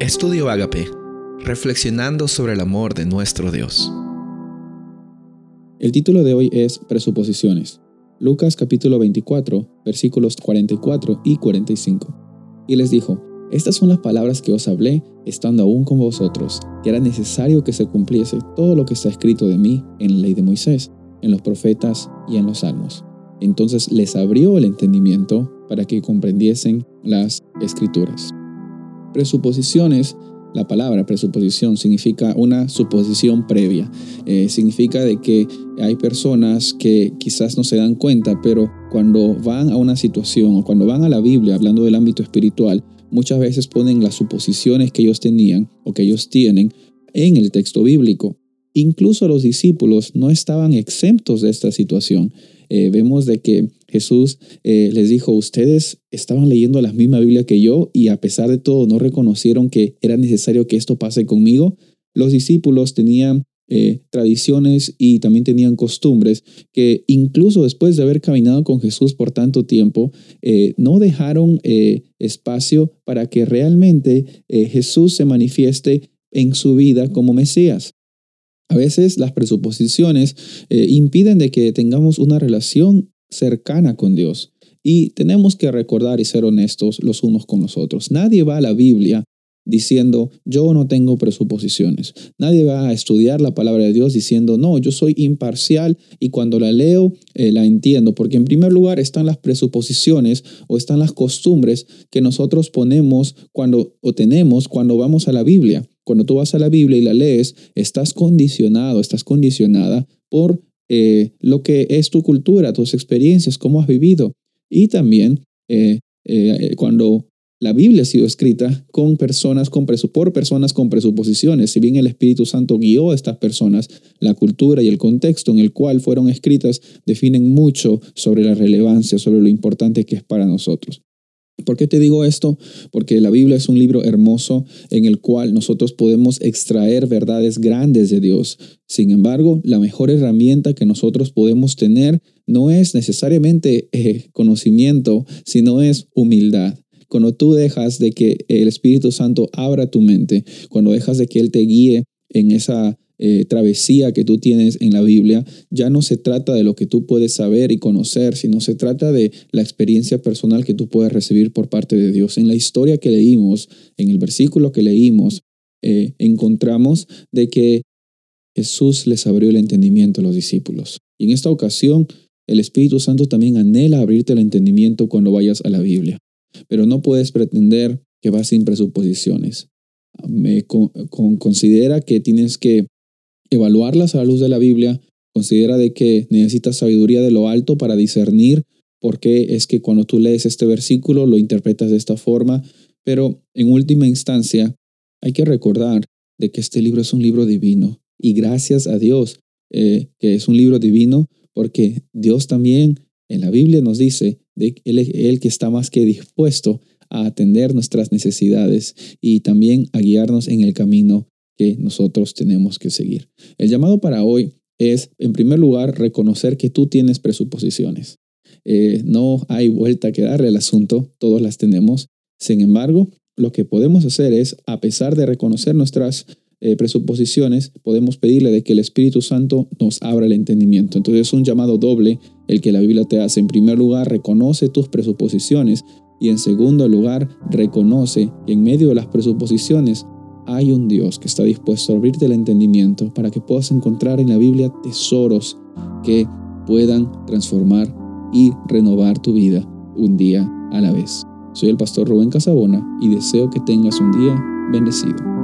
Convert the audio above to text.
Estudio Agape, reflexionando sobre el amor de nuestro Dios. El título de hoy es Presuposiciones. Lucas capítulo 24, versículos 44 y 45. Y les dijo, Estas son las palabras que os hablé estando aún con vosotros, que era necesario que se cumpliese todo lo que está escrito de mí en la ley de Moisés, en los profetas y en los salmos. Entonces les abrió el entendimiento para que comprendiesen las escrituras. Presuposiciones, la palabra presuposición significa una suposición previa. Eh, significa de que hay personas que quizás no se dan cuenta, pero cuando van a una situación o cuando van a la Biblia hablando del ámbito espiritual, muchas veces ponen las suposiciones que ellos tenían o que ellos tienen en el texto bíblico. Incluso los discípulos no estaban exentos de esta situación. Eh, vemos de que Jesús eh, les dijo, ustedes estaban leyendo la misma Biblia que yo y a pesar de todo no reconocieron que era necesario que esto pase conmigo. Los discípulos tenían eh, tradiciones y también tenían costumbres que incluso después de haber caminado con Jesús por tanto tiempo, no dejaron espacio para que realmente Jesús se manifieste en su vida como Mesías. A veces las presuposiciones eh, impiden de que tengamos una relación cercana con Dios. Y tenemos que recordar y ser honestos los unos con los otros. Nadie va a la Biblia diciendo, yo no tengo presuposiciones. Nadie va a estudiar la palabra de Dios diciendo, no, yo soy imparcial y cuando la leo eh, la entiendo, porque en primer lugar están las presuposiciones o están las costumbres que nosotros ponemos cuando o tenemos cuando vamos a la Biblia. Cuando tú vas a la Biblia y la lees, estás condicionado, estás condicionada por eh, lo que es tu cultura, tus experiencias, cómo has vivido. Y también eh, cuando la Biblia ha sido escrita con personas con por personas con presuposiciones. Si bien el Espíritu Santo guió a estas personas, la cultura y el contexto en el cual fueron escritas definen mucho sobre la relevancia, sobre lo importante que es para nosotros. ¿Por qué te digo esto? Porque la Biblia es un libro hermoso en el cual nosotros podemos extraer verdades grandes de Dios. Sin embargo, la mejor herramienta que nosotros podemos tener no es necesariamente eh, conocimiento, sino es humildad. Cuando tú dejas de que el Espíritu Santo abra tu mente, cuando dejas de que Él te guíe en esa eh, travesía que tú tienes en la Biblia, ya no se trata de lo que tú puedes saber y conocer, sino se trata de la experiencia personal que tú puedes recibir por parte de Dios. En la historia que leímos, en el versículo que leímos, eh, encontramos de que Jesús les abrió el entendimiento a los discípulos. Y en esta ocasión, el Espíritu Santo también anhela abrirte el entendimiento cuando vayas a la Biblia pero no puedes pretender que vas sin presuposiciones. Me considera que tienes que evaluarlas a la luz de la Biblia, considera de que necesitas sabiduría de lo alto para discernir por qué es que cuando tú lees este versículo lo interpretas de esta forma, pero en última instancia hay que recordar de que este libro es un libro divino y gracias a Dios eh, que es un libro divino porque Dios también en la Biblia nos dice de él, él que está más que dispuesto a atender nuestras necesidades y también a guiarnos en el camino nosotros tenemos que seguir. El llamado para hoy es, en primer lugar, reconocer que tú tienes presuposiciones. Eh, no hay vuelta que darle al asunto, todos las tenemos. Sin embargo, lo que podemos hacer es, a pesar de reconocer nuestras eh, presuposiciones, podemos pedirle de que el Espíritu Santo nos abra el entendimiento. Entonces es un llamado doble el que la Biblia te hace. En primer lugar, reconoce tus presuposiciones y en segundo lugar, reconoce que en medio de las presuposiciones hay un Dios que está dispuesto a abrirte el entendimiento para que puedas encontrar en la Biblia tesoros que puedan transformar y renovar tu vida un día a la vez. Soy el pastor Rubén Casabona y deseo que tengas un día bendecido.